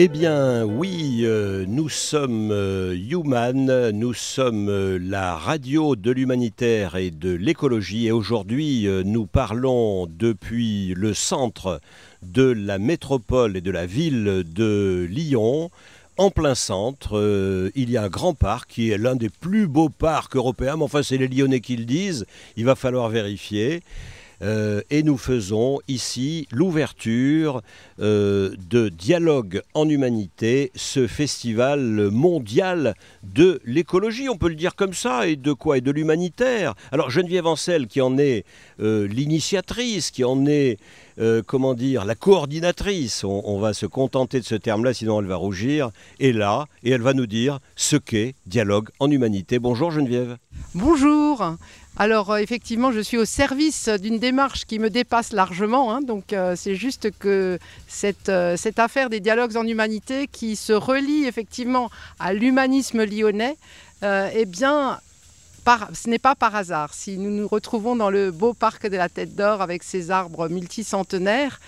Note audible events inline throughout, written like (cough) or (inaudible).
Eh bien oui, euh, nous sommes euh, Human, nous sommes euh, la radio de l'humanitaire et de l'écologie et aujourd'hui nous parlons depuis le centre de la métropole et de la ville de Lyon. En plein centre, il y a un grand parc qui est l'un des plus beaux parcs européens, mais enfin c'est les Lyonnais qui le disent, il va falloir vérifier. Euh, et nous faisons ici l'ouverture euh, de Dialogue en Humanité, ce festival mondial de l'écologie, on peut le dire comme ça, et de quoi? Et de l'humanitaire. Alors Geneviève Ancel, qui en est euh, l'initiatrice, qui en est, comment dire, la coordinatrice, on, on va se contenter de ce terme-là, sinon elle va rougir, est là, et elle va nous dire ce qu'est Dialogue en Humanité. Bonjour Geneviève. Bonjour. Alors euh, effectivement, je suis au service d'une démarche qui me dépasse largement. Hein. donc euh, c'est juste que euh, cette, affaire des dialogues en humanité qui se relie effectivement à l'humanisme lyonnais, eh bien, ce n'est pas par hasard. Si nous nous retrouvons dans le beau parc de la Tête d'Or avec ses arbres multicentenaires,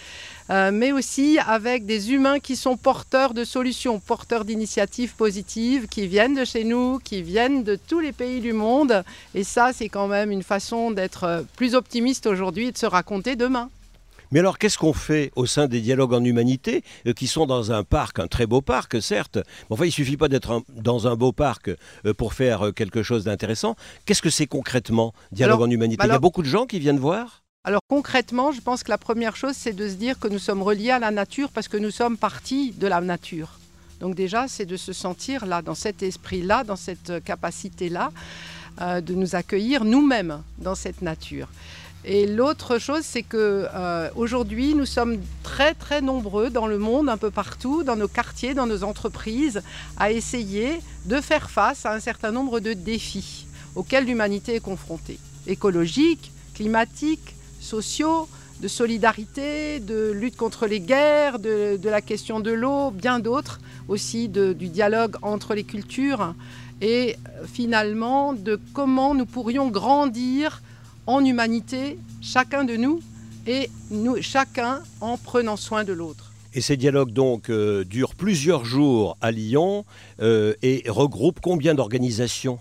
euh, mais aussi avec des humains qui sont porteurs de solutions, porteurs d'initiatives positives, qui viennent de chez nous, qui viennent de tous les pays du monde. Et ça, c'est quand même une façon d'être plus optimiste aujourd'hui et de se raconter demain. Mais alors, qu'est-ce qu'on fait au sein des dialogues en humanité, euh, qui sont dans un parc, un très beau parc, certes, mais enfin, il ne suffit pas d'être dans un beau parc euh, pour faire quelque chose d'intéressant. Qu'est-ce que c'est concrètement, dialogue en humanité? Il y a beaucoup de gens qui viennent voir? Alors concrètement, je pense que la première chose, c'est de se dire que nous sommes reliés à la nature parce que nous sommes partis de la nature. Donc déjà, c'est de se sentir là, dans cet esprit-là, dans cette capacité-là, euh, de nous accueillir nous-mêmes dans cette nature. Et l'autre chose, c'est que euh, aujourd'hui, nous sommes très très nombreux dans le monde, un peu partout, dans nos quartiers, dans nos entreprises, à essayer de faire face à un certain nombre de défis auxquels l'humanité est confrontée, écologiques, climatiques, sociaux, de solidarité, de lutte contre les guerres, de, la question de l'eau, bien d'autres, aussi du dialogue entre les cultures et euh, finalement de comment nous pourrions grandir en humanité, chacun de nous, et chacun en prenant soin de l'autre. Et ces dialogues donc euh, durent plusieurs jours à Lyon euh, et regroupent combien d'organisations?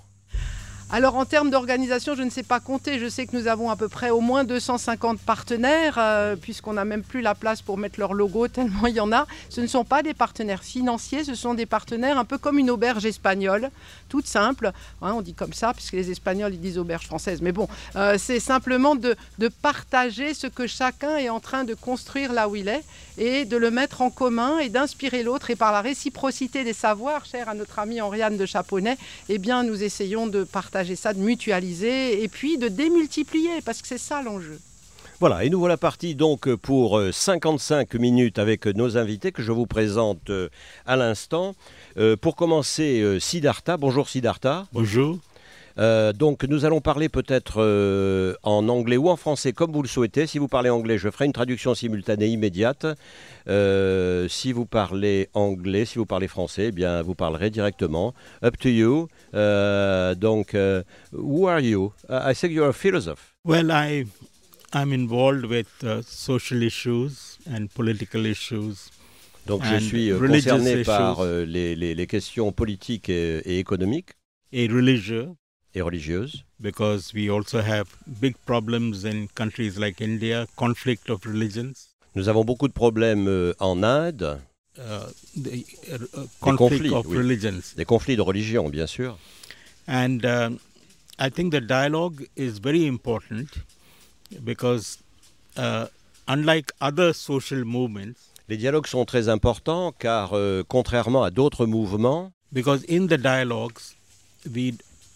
Alors en termes d'organisation, je ne sais pas compter. Je sais que nous avons à peu près au moins 250 partenaires, euh, puisqu'on n'a même plus la place pour mettre leur logo, (laughs) tellement il y en a. Ce ne sont pas des partenaires financiers, ce sont des partenaires un peu comme une auberge espagnole, toute simple. Hein, on dit comme ça, puisque les Espagnols ils disent auberge française. Mais bon, euh, c'est simplement de, de partager ce que chacun est en train de construire là où il est et de le mettre en commun et d'inspirer l'autre. Et par la réciprocité des savoirs, cher à notre ami Henriane de Chaponnet, eh bien nous essayons de partager ça, de mutualiser et puis de démultiplier, parce que c'est ça l'enjeu. Voilà, et nous voilà partis donc pour 55 euh, minutes avec nos invités que je vous présente euh, à l'instant. Euh, pour commencer, Siddhartha. Bonjour Siddhartha. Bonjour. Donc nous allons parler peut-être en anglais ou en français comme vous le souhaitez. Si vous parlez anglais, je ferai une traduction simultanée immédiate. si vous parlez anglais, si vous parlez français, eh bien vous parlerez directement. Up to you. Donc, who are you? I think you're a philosopher. Well, I, I'm involved with uh, social issues and political issues. Donc, je suis euh, concerné par euh, les, les, les, questions politiques et, et économiques. Et religieux. Et religieuses. Because we also have big problems in countries like India, conflict of religions. Nous avons beaucoup de problèmes euh, en Inde. Uh, the uh, conflict of religions. Des conflits de religion, bien sûr. And uh, I think the dialogue is very important because uh, unlike other social movements, les dialogues sont très importants car euh, contrairement à d'autres mouvements, because in the dialogues we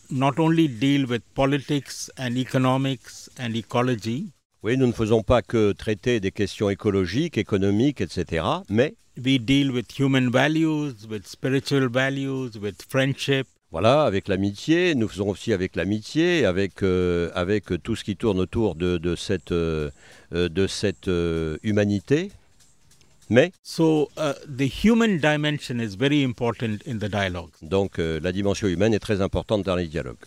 not only deal with politics and economics and ecology, oui, nous ne faisons pas que traiter des questions écologiques, économiques, etc., mais we deal with human values, with spiritual values, with friendship. Voilà, avec l'amitié, nous faisons aussi avec l'amitié, avec, euh, avec tout ce qui tourne autour de, de cette, euh, euh, de cette euh, humanité. Mais, So uh, the human dimension is very important in the dialogue. donc, euh, la dimension humaine est très importante dans les dialogues.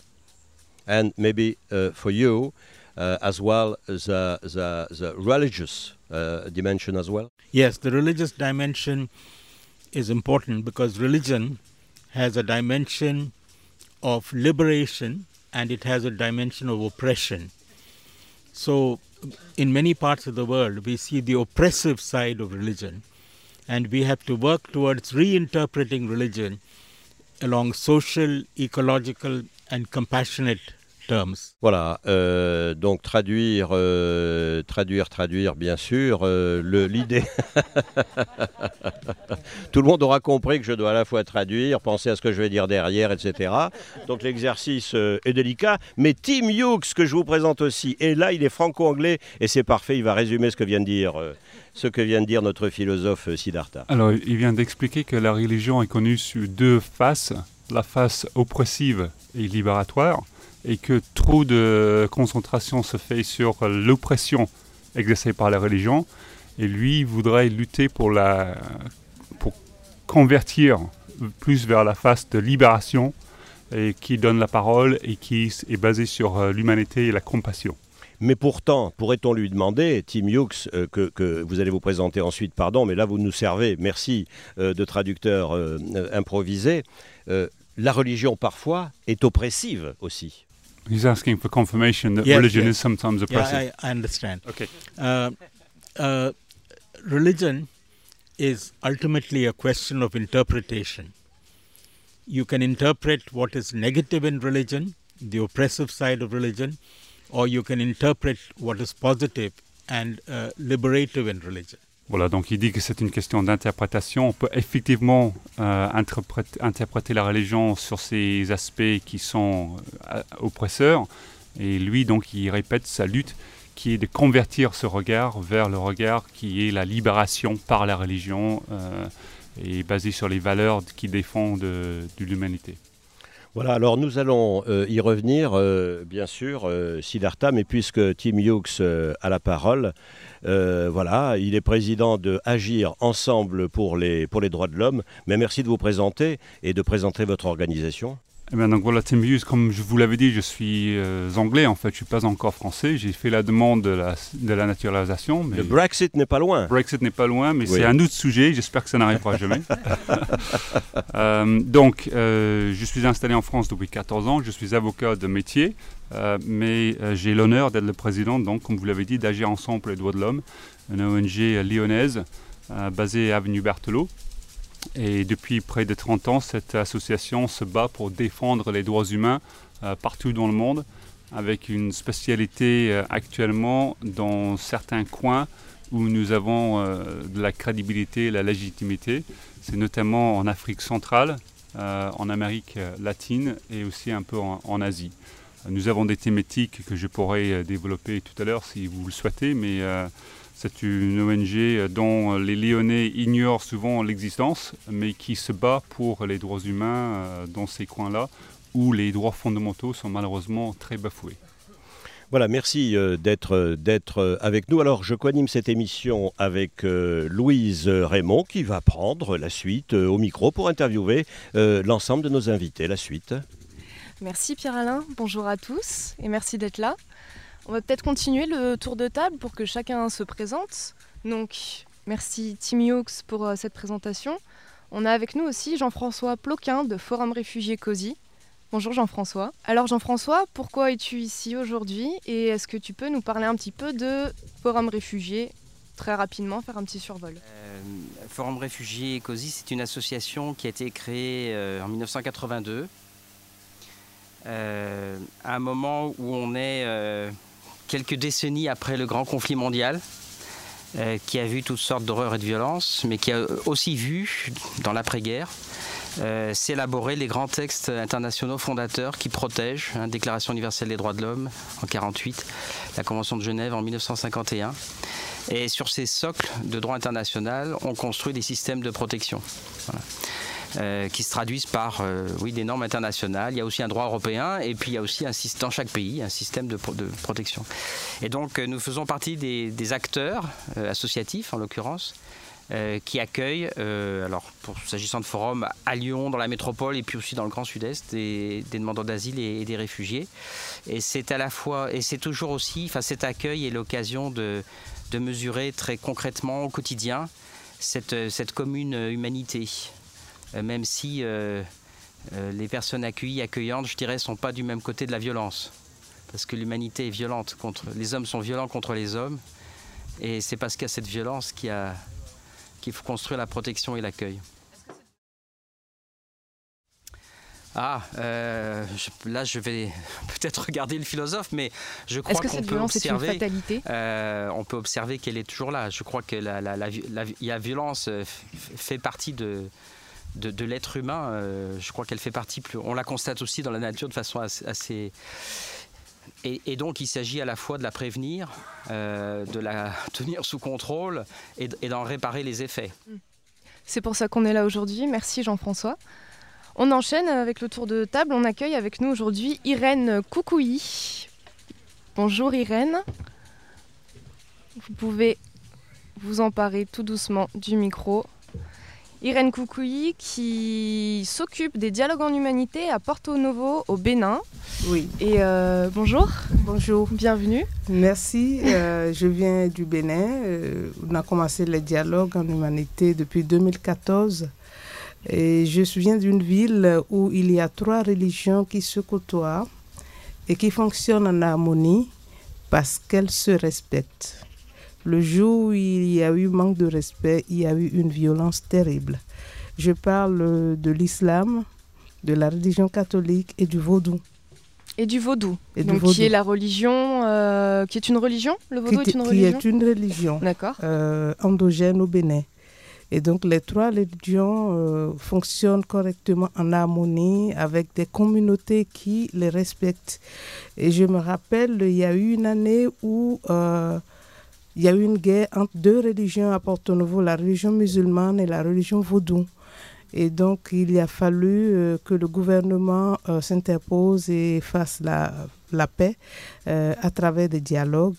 And maybe uh, for you uh, as well, the, the, the religious uh, dimension as well. Yes, the religious dimension is important because religion has a dimension of liberation and it has a dimension of oppression. So, in many parts of the world, we see the oppressive side of religion, and we have to work towards reinterpreting religion along social, ecological, and compassionate terms. Voilà, euh, donc traduire, euh, traduire, traduire, bien sûr, euh, le- l'idée. (laughs) Tout le monde aura compris que je dois à la fois traduire, penser à ce que je vais dire derrière, etc. Donc l'exercice euh, est délicat. Mais Tim Hughes, que je vous présente aussi, est là, il est franco-anglais et c'est parfait, il va résumer ce que vient de dire, euh, ce que vient de dire notre philosophe Siddhartha. Alors, il vient d'expliquer que la religion est connue sur deux faces, la face oppressive et libératoire, et que trop de concentration se fait sur l'oppression exercée par la religion, et lui voudrait lutter pour, la, pour convertir plus vers la face de libération, et qui donne la parole et qui est basée sur euh, l'humanité et la compassion. Mais pourtant, pourrait-on lui demander, Tim Hughes, euh, que, que vous allez vous présenter ensuite, pardon, mais là vous nous servez, merci, euh, de traducteur improvisé, la religion parfois est oppressive aussi. He's asking for confirmation that Yes, religion yes. is sometimes oppressive. Yeah, I, I understand. Okay. Uh, uh, religion is ultimately a question of interpretation. You can interpret what is negative in religion, the oppressive side of religion, or you can interpret what is positive and uh, liberative in religion. Voilà, donc il dit que c'est une question d'interprétation. On peut effectivement euh, interpréter, la religion sur ces aspects qui sont euh, oppresseurs. Et lui, donc, il répète sa lutte qui est de convertir ce regard vers le regard qui est la libération par la religion euh, et basé sur les valeurs qui défendent de, de l'humanité. Voilà, alors nous allons euh, y revenir, euh, bien sûr, euh, Siddhartha, mais puisque Tim Hughes euh, a la parole, voilà, il est président de Agir ensemble pour les, pour les droits de l'homme. Mais merci de vous présenter et de présenter votre organisation. Eh bien, donc voilà, Tim Hughes, comme je vous l'avais dit, je suis euh, anglais en fait, je suis pas encore français. J'ai fait la demande de la, de la naturalisation, mais Le Brexit n'est pas loin. Brexit n'est pas loin, mais Oui. c'est un autre sujet. J'espère que ça n'arrivera (laughs) jamais. (laughs) Euh, donc, euh, je suis installé en France depuis 14 ans. Je suis avocat de métier, mais j'ai l'honneur d'être le président, donc, comme vous l'avez dit, d'Agir Ensemble pour les droits de l'homme, une ONG lyonnaise basée à Avenue Berthelot. Et depuis près de 30 ans, cette association se bat pour défendre les droits humains euh, partout dans le monde, avec une spécialité euh, actuellement dans certains coins où nous avons euh, de la crédibilité et la légitimité. C'est notamment en Afrique centrale, en Amérique latine et aussi un peu en, Asie. Nous avons des thématiques que je pourrais développer tout à l'heure si vous le souhaitez, mais c'est une ONG dont les Lyonnais ignorent souvent l'existence, mais qui se bat pour les droits humains euh, dans ces coins-là, où les droits fondamentaux sont malheureusement très bafoués. Voilà, merci euh, d'être euh, d'être avec nous. Alors, je coanime cette émission avec euh, Louise Raymond qui va prendre la suite euh, au micro pour interviewer euh, l'ensemble de nos invités. La suite. Merci Pierre-Alain, bonjour à tous et merci d'être là. On va peut-être continuer le tour de table pour que chacun se présente. Donc, merci Tim Hughes pour euh, cette présentation. On a avec nous aussi Jean-François Ploquin de Forum Réfugiés COSI. Bonjour Jean-François. Alors Jean-François, pourquoi es-tu ici aujourd'hui et est-ce que tu peux nous parler un petit peu de Forum Réfugiés très rapidement, faire un petit survol Euh, Forum Réfugiés COSI, c'est une association qui a été créée euh, en 1982, euh, à un moment où on est quelques décennies après le grand conflit mondial, euh, qui a vu toutes sortes d'horreurs et de violences, mais qui a aussi vu, dans l'après-guerre, euh, s'élaborer les grands textes internationaux fondateurs qui protègent, hein, Déclaration universelle des droits de l'homme en 48, la Convention de Genève en 1951. Et sur ces socles de droit international, on construit des systèmes de protection. Euh, qui se traduisent par euh, oui, des normes internationales. Il y a aussi un droit européen et puis il y a aussi un, dans chaque pays un système de, protection. Et donc nous faisons partie des, acteurs associatifs en l'occurrence. qui accueillent, alors s'agissant de forums à Lyon, dans la métropole et puis aussi dans le Grand Sud-Est, des, demandeurs d'asile et, des réfugiés. Et c'est à la fois, et c'est toujours aussi, enfin cet accueil est l'occasion de, mesurer très concrètement au quotidien cette commune humanité. Euh, même si euh, euh, les personnes accueillies, accueillantes, je dirais, ne sont pas du même côté de la violence. Parce que l'humanité est violente contre. Les hommes sont violents contre les hommes. Et c'est parce qu'il y a cette violence qu'il faut construire la protection et l'accueil. Ah, là je vais (laughs) peut-être regarder le philosophe, mais je crois qu'on peut observer. Est une fatalité on peut observer qu'elle est toujours là. Je crois que la, la violence fait partie de, de, l'être humain. Euh, je crois qu'elle fait partie, plus, on la constate aussi dans la nature de façon assez... et, donc il s'agit à la fois de la prévenir, euh, de la (laughs) tenir sous contrôle et, d'en réparer les effets. C'est pour ça qu'on est là aujourd'hui. Merci Jean-François. On enchaîne avec le tour de table. On accueille avec nous aujourd'hui Irène Koukouyi. Bonjour Irène. Vous pouvez vous emparer tout doucement du micro. Irène Koukouyi qui s'occupe des dialogues en humanité à Porto Novo au Bénin. Oui. Et euh, bonjour. Bonjour. Bienvenue. Merci. Euh, je viens du Bénin. Euh, on a commencé les dialogues en humanité depuis 2014. Et je viens d'une ville où il y a trois religions qui se côtoient et qui fonctionnent en harmonie parce qu'elles se respectent. Le jour où il y a eu manque de respect, il y a eu une violence terrible. Je parle de l'islam, de la religion catholique et du vaudou. Et du vaudou, et Donc, qui est la religion, euh, qui est une religion Le vaudou est une religion Qui est une religion. Euh, endogène au Bénin. Et donc les trois religions euh, fonctionnent correctement en harmonie avec des communautés qui les respectent. Et je me rappelle, il y a eu une année où il y a eu une guerre entre deux religions à Porto Novo, la religion musulmane et la religion vaudou. Et donc, il a fallu euh, que le gouvernement euh, s'interpose et fasse la, la paix euh, à travers des dialogues.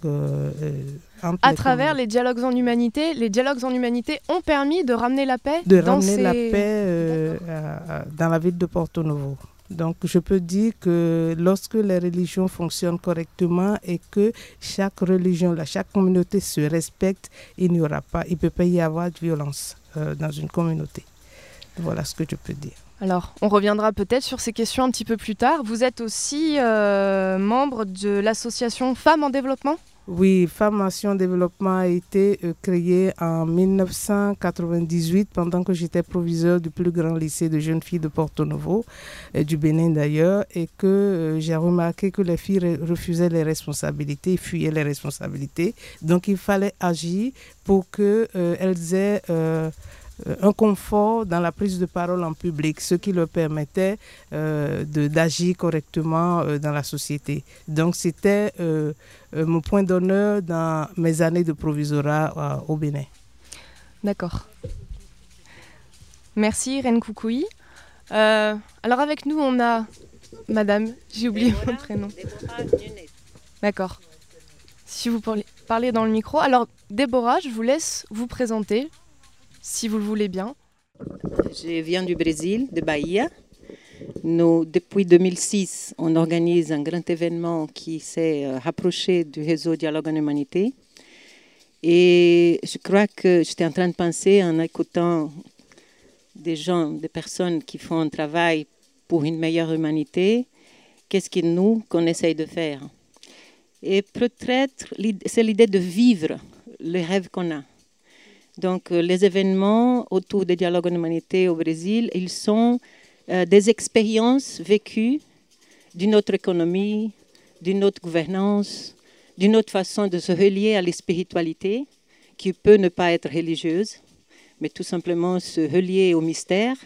à travers les dialogues en humanité, les dialogues en humanité ont permis de ramener la paix De ramener la paix dans la ville de Porto Novo. Donc je peux dire que lorsque les religions fonctionnent correctement et que chaque religion, chaque communauté se respecte, il n'y aura pas, il ne peut pas y avoir de violence euh, dans une communauté. Voilà ce que je peux dire. Alors, on reviendra peut-être sur ces questions un petit peu plus tard. Vous êtes aussi euh, membre de l'association Femmes en développement? Oui, Formation Développement a été euh, créée en 1998 pendant que j'étais proviseur du plus grand lycée de jeunes filles de Porto Novo, et du Bénin d'ailleurs, et que euh, j'ai remarqué que les filles refusaient les responsabilités, fuyaient les responsabilités. Donc il fallait agir pour qu'elles euh, aient euh, un confort dans la prise de parole en public, ce qui leur permettait euh, d'agir correctement euh, dans la société. Donc c'était mon point d'honneur dans mes années de provisorat au Bénin. D'accord. Merci Irène Koukoui. alors avec nous on a Madame, j'ai oublié votre prénom. D'accord. Si vous parlez dans le micro. Alors Déborah, je vous laisse vous présenter si vous le voulez bien. Je viens du Brésil, de Bahia. Depuis 2006, on organise un grand événement qui s'est euh, rapproché du réseau Dialogue en Humanité. Et je crois que j'étais en train de penser en écoutant des gens, des personnes qui font un travail pour une meilleure humanité, qu'est-ce que nous, qu'on essaye de faire. Et peut-être, c'est l'idée de vivre le rêve qu'on a. Donc, euh, les événements autour des dialogues en humanité au Brésil, ils sont euh, des expériences vécues d'une autre économie, d'une autre gouvernance, d'une autre façon de se relier à la spiritualité, qui peut ne pas être religieuse, mais tout simplement se relier au mystère,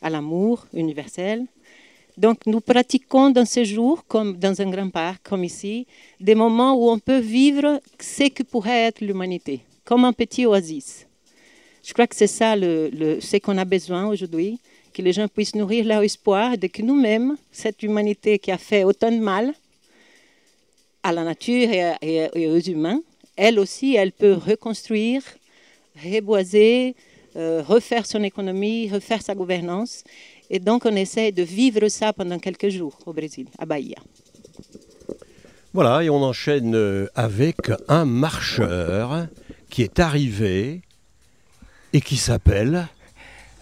à l'amour universel. Donc nous pratiquons dans ces jours, comme dans un grand parc, comme ici, des moments où on peut vivre ce que pourrait être l'humanité, comme un petit oasis. Je crois que c'est ça le, ce qu'on a besoin aujourd'hui. que les gens puissent nourrir leur espoir de que nous-mêmes, cette humanité qui a fait autant de mal à la nature et, aux humains, elle aussi, elle peut reconstruire, reboiser, euh, refaire son économie, refaire sa gouvernance. Et donc, on essaie de vivre ça pendant quelques jours au Brésil, à Bahia. Voilà, et on enchaîne euh, avec un marcheur qui est arrivé et qui s'appelle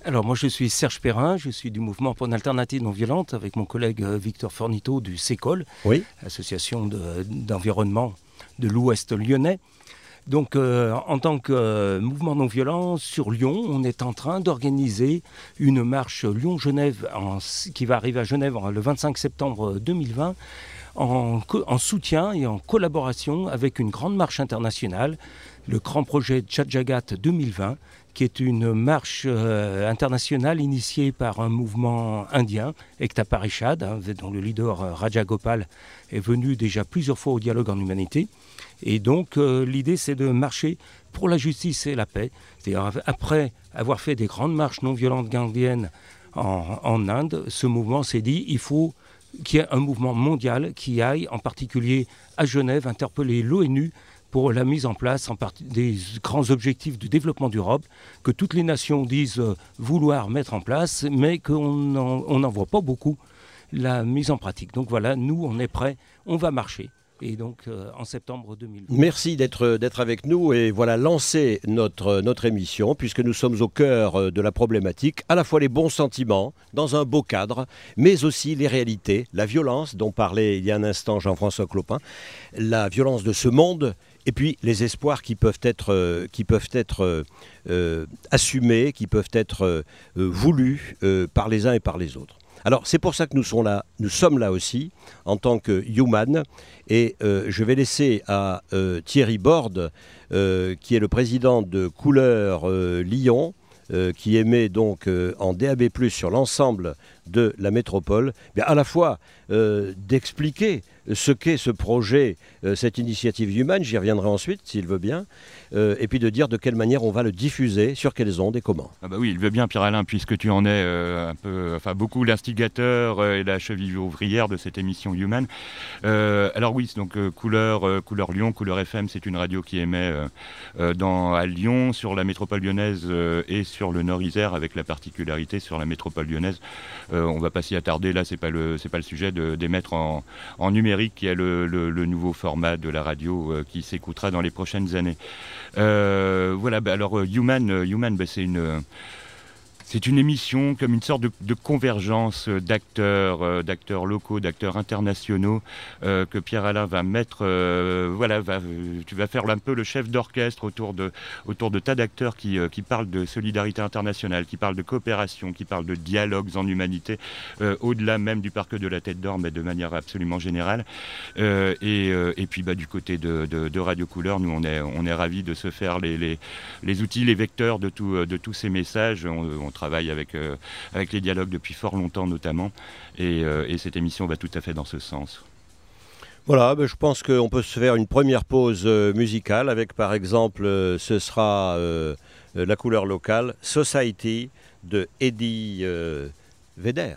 alors moi je suis Serge Perrin, je suis du mouvement pour une alternative non violente avec mon collègue euh, Victor Fornito du SECOL, oui. association d'environnement de, l'Ouest lyonnais. Donc euh, en tant que euh, mouvement non violent sur Lyon, on est en train d'organiser une marche Lyon-Genève qui va arriver à Genève le 25 septembre 2020 en, en, soutien et en collaboration avec une grande marche internationale, le grand projet Tchadjagat 2020 qui est une marche euh, internationale initiée par un mouvement indien, Ekta Parishad, hein, dont le leader euh, Raja Gopal est venu déjà plusieurs fois au dialogue en humanité. Et donc euh, l'idée c'est de marcher pour la justice et la paix. C'est-à-dire après avoir fait des grandes marches non violentes gandhiennes en, en Inde, ce mouvement s'est dit il faut qu'il y ait un mouvement mondial qui aille en particulier à Genève interpeller l'ONU pour la mise en place des grands objectifs de développement d'Europe que toutes les nations disent euh, vouloir mettre en place, mais qu'on n'en voit pas beaucoup la mise en pratique. Donc voilà, nous, on est prêts, on va marcher et donc euh, en septembre 2020. Merci d'être avec nous et voilà lancer notre, notre émission puisque nous sommes au cœur euh, de la problématique, à la fois les bons sentiments dans un beau cadre, mais aussi les réalités, la violence dont parlait il y a un instant Jean-François Clopin, la violence de ce monde et puis les espoirs qui peuvent être, euh, qui peuvent être euh, euh, assumés, qui peuvent être voulus par les uns et par les autres. Alors c'est pour ça que nous, sommes là, nous sommes là aussi en tant que Human et je vais laisser à Thierry Borde, qui est le président de Couleur Lyon, qui émet donc en DAB+ sur l'ensemble de la métropole, à la fois d'expliquer ce qu'est ce projet, euh, cette initiative Human, j'y reviendrai ensuite s'il veut bien, euh, et puis de dire de quelle manière on va le diffuser, sur quelles ondes et comment. Ah bah oui, il veut bien Pierre-Alain, puisque tu en es euh, un peu, enfin beaucoup l'instigateur et la cheville ouvrière de cette émission Human. alors oui, donc couleur, couleur Lyon, couleur FM, c'est une radio qui émet dans, à Lyon, sur la métropole lyonnaise et sur le Nord-Isère, avec la particularité sur la métropole lyonnaise. on ne va pas s'y attarder, là c'est pas pas le sujet d'émettre en, en numérique qui est le, nouveau format de la radio euh, qui s'écoutera dans les prochaines années. Euh, voilà, bah, alors euh, Human, Human bah, c'est une c'est une émission comme une sorte de, convergence d'acteurs, euh, d'acteurs locaux, d'acteurs internationaux euh, que Pierre Alain va mettre. Euh, voilà, tu vas faire un peu le chef d'orchestre autour de, autour de tas d'acteurs qui, qui parlent de solidarité internationale, qui parlent de coopération, qui parlent de dialogues en humanité, au-delà même du parc de la Tête d'Or, mais de manière absolument générale. Et, et, puis bah, du côté de, Radio Couleur, nous on est, on est ravis de se faire les, les, outils, les vecteurs de, tout, de tous ces messages. Travaille avec, euh, avec les dialogues depuis fort longtemps notamment, euh, et, cette émission va tout à fait dans ce sens. Voilà, ben, je pense qu'on peut se faire une première pause euh, musicale avec par exemple, ce sera la couleur locale, Society de Eddie Vedder.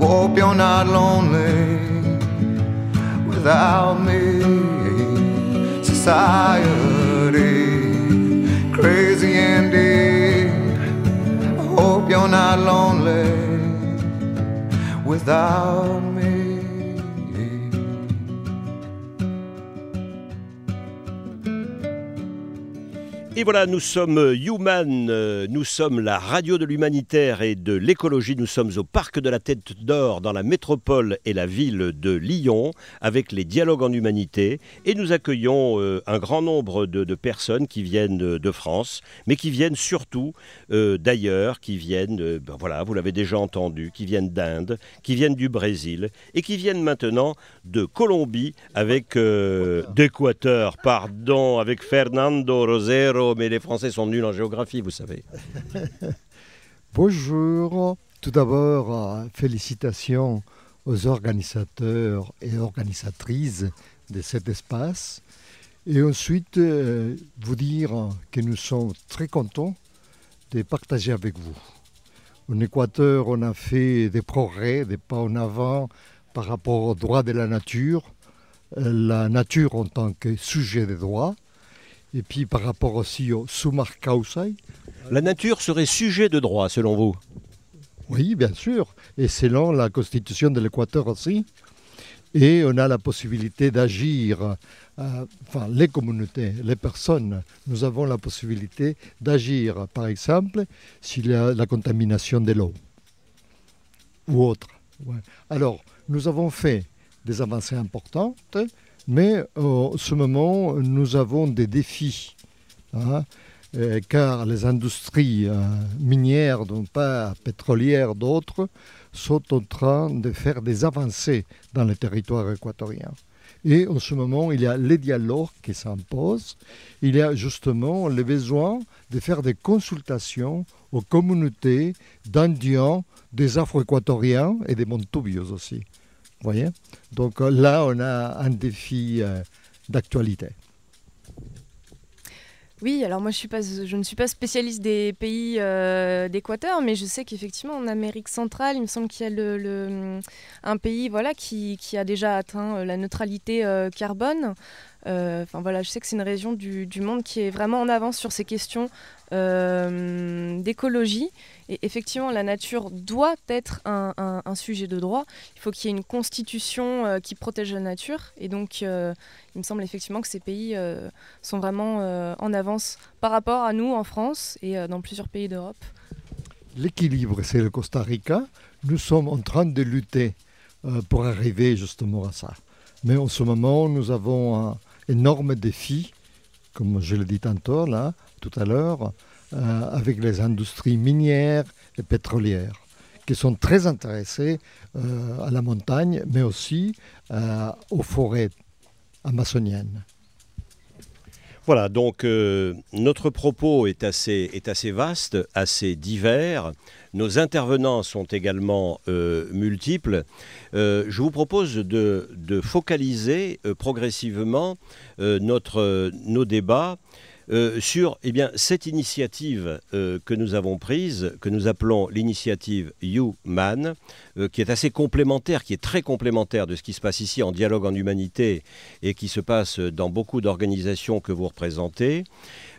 Hope you're not lonely without me. Society, crazy indeed. I hope you're not lonely without me. Et voilà, nous sommes Human, euh, nous sommes la radio de l'humanitaire et de l'écologie. Nous sommes au Parc de la Tête d'Or dans la métropole et la ville de Lyon avec les dialogues en humanité. Et nous accueillons euh, un grand nombre de, personnes qui viennent de, France, mais qui viennent surtout euh, d'ailleurs, qui viennent, euh, ben voilà, vous l'avez déjà entendu, qui viennent d'Inde, qui viennent du Brésil et qui viennent maintenant de Colombie avec euh, d'Équateur, pardon, avec Fernando Rosero, mais les Français sont nuls en géographie, vous savez. (laughs) Bonjour. Tout d'abord, euh, félicitations aux organisateurs et organisatrices de cet espace. Et ensuite, euh, vous dire que nous sommes très contents de partager avec vous. En Équateur, on a fait des progrès, des pas en avant par rapport aux droits de la nature, euh, la nature en tant que sujet de droit, et puis par rapport aussi au sumar causai, La nature serait sujet de droit, selon vous? Oui, bien sûr. Et selon la constitution de l'Équateur aussi. Et on a la possibilité d'agir, euh, enfin les communautés, les personnes, nous avons la possibilité d'agir, par exemple, s'il y a la contamination de l'eau ou autre. Ouais. Alors, nous avons fait des avancées importantes, mais en ce moment, nous avons des défis. hein, euh, car les industries euh, minières, non pas pétrolières, d'autres, sont en train de faire des avancées dans le territoire équatorien. Et en ce moment, il y a les dialogues qui s'imposent. Il y a justement le besoin de faire des consultations aux communautés d'Indiens, des Afro-Équatoriens et des Montubios aussi. Voyez Donc euh, là, on a un défi euh, d'actualité. Oui, alors moi je, ne suis pas spécialiste des pays euh, d'Équateur, mais je sais qu'effectivement en Amérique centrale, il me semble qu'il y a un pays voilà, qui, a déjà atteint la neutralité carbone. Voilà, je sais que c'est une région du, monde qui est vraiment en avance sur ces questions d'écologie. Et effectivement, la nature doit être un, sujet de droit. Il faut qu'il y ait une constitution euh, qui protège la nature. Et donc, euh, il me semble effectivement que ces pays euh, sont vraiment en avance par rapport à nous en France et dans plusieurs pays d'Europe. L'équilibre, c'est le Costa Rica. Nous sommes en train de lutter pour arriver justement à ça. Mais en ce moment, nous avons un énorme défi, comme je l'ai dit tantôt, là, tout à l'heure, euh, avec les industries minières et pétrolières, qui sont très intéressées euh, à la montagne, mais aussi euh, aux forêts amazoniennes. Voilà, donc notre propos est assez, vaste, assez divers. Nos intervenants sont également multiples. Je vous propose de, de focaliser progressivement notre, nos débats euh, sur eh bien, cette initiative euh, que nous avons prise, que nous appelons l'initiative Human, euh, qui est assez complémentaire, qui est très complémentaire de ce qui se passe ici en dialogue en humanité et qui se passe dans beaucoup d'organisations que vous représentez.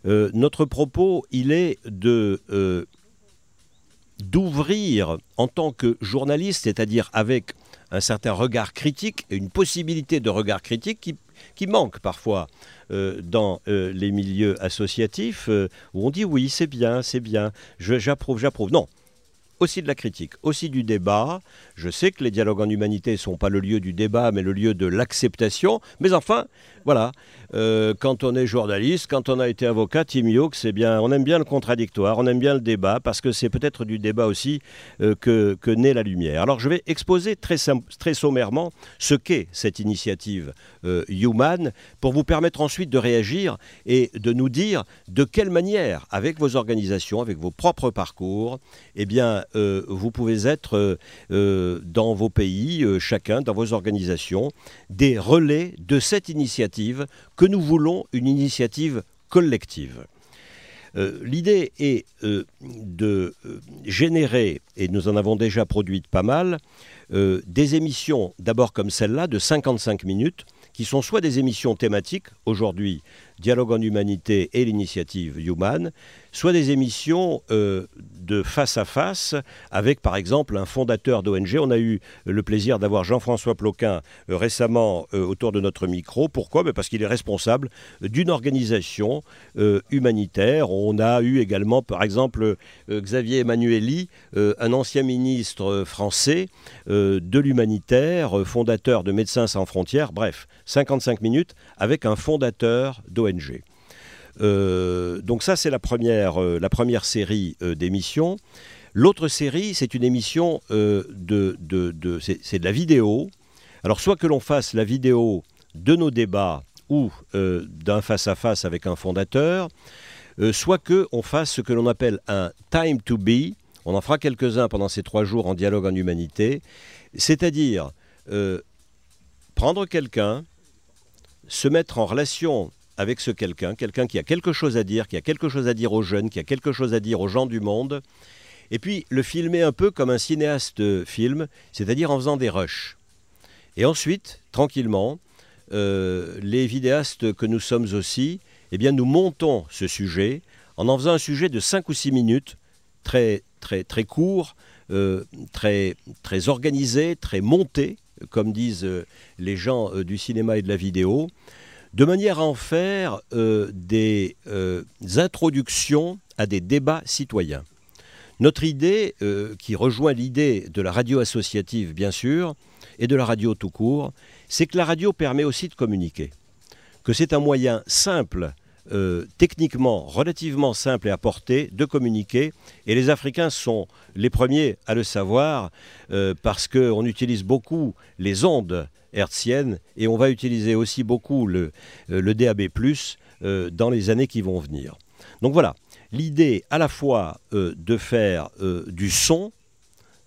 Notre propos, il est de d'ouvrir en tant que journaliste, c'est-à-dire avec un certain regard critique et une possibilité de regard critique qui, qui manque parfois dans euh, les milieux associatifs, euh, où on dit oui, c'est bien, c'est bien, j'approuve, j'approuve. Non, aussi de la critique, aussi du débat. Je sais que les dialogues en humanité ne sont pas le lieu du débat, mais le lieu de l'acceptation. Mais enfin, voilà, euh, quand on est journaliste, quand on a été avocat, Tim Hughes, c'est bien, on aime bien le contradictoire, on aime bien le débat, parce que c'est peut-être du débat aussi euh, que, naît la lumière. Alors je vais exposer très, sommairement ce qu'est cette initiative euh, Human, pour vous permettre ensuite de réagir et de nous dire de quelle manière, avec vos organisations, avec vos propres parcours, eh bien, vous pouvez être dans vos pays, chacun, dans vos organisations, des relais de cette initiative que nous voulons une initiative collective. Euh, L'idée est euh, de euh, générer, et nous en avons déjà produit pas mal, des émissions, d'abord comme celle-là, de 55 minutes, qui sont soit des émissions thématiques, aujourd'hui Dialogue en Humanité et l'initiative Human, soit des émissions euh, de face à face avec par exemple un fondateur d'ONG. On a eu le plaisir d'avoir Jean-François Ploquin euh, récemment euh, autour de notre micro. Pourquoi? Ben Parce qu'il est responsable d'une organisation humanitaire. On a eu également par exemple Xavier Emmanueli, un ancien ministre français de l'humanitaire, fondateur de Médecins sans frontières. Bref, 55 minutes avec un fondateur d'ONG. Euh, donc ça, c'est la première, euh, la première série euh, d'émissions. L'autre série, c'est une émission de, de, de- c'est de la vidéo. Alors soit que l'on fasse la vidéo de nos débats ou d'un face-à-face avec un fondateur, soit que on fasse ce que l'on appelle un time to be. On en fera quelques-uns pendant ces trois jours en dialogue en humanité, c'est-à-dire prendre quelqu'un, se mettre en relation avec ce quelqu'un, quelqu'un qui a quelque chose à dire, qui a quelque chose à dire aux jeunes, qui a quelque chose à dire aux gens du monde, et puis le filmer un peu comme un cinéaste filme, c'est-à-dire en faisant des rushs. Et ensuite, tranquillement, euh, les vidéastes que nous sommes aussi, eh bien, nous montons ce sujet en en faisant un sujet de 5 ou 6 minutes, très, très, très court, euh, très, très organisé, très monté, comme disent euh, les gens du cinéma et de la vidéo, de manière à en faire euh, des euh, introductions à des débats citoyens. Notre idée, euh, qui rejoint l'idée de la radio associative bien sûr, et de la radio tout court, c'est que la radio permet aussi de communiquer, que c'est un moyen simple, techniquement relativement simple et à portée de communiquer, et les Africains sont les premiers à le savoir, parce qu'on utilise beaucoup les ondes hertziennes, et on va utiliser aussi beaucoup le, euh, le DAB+, euh, dans les années qui vont venir. Donc voilà, l'idée à la fois euh, de faire du son,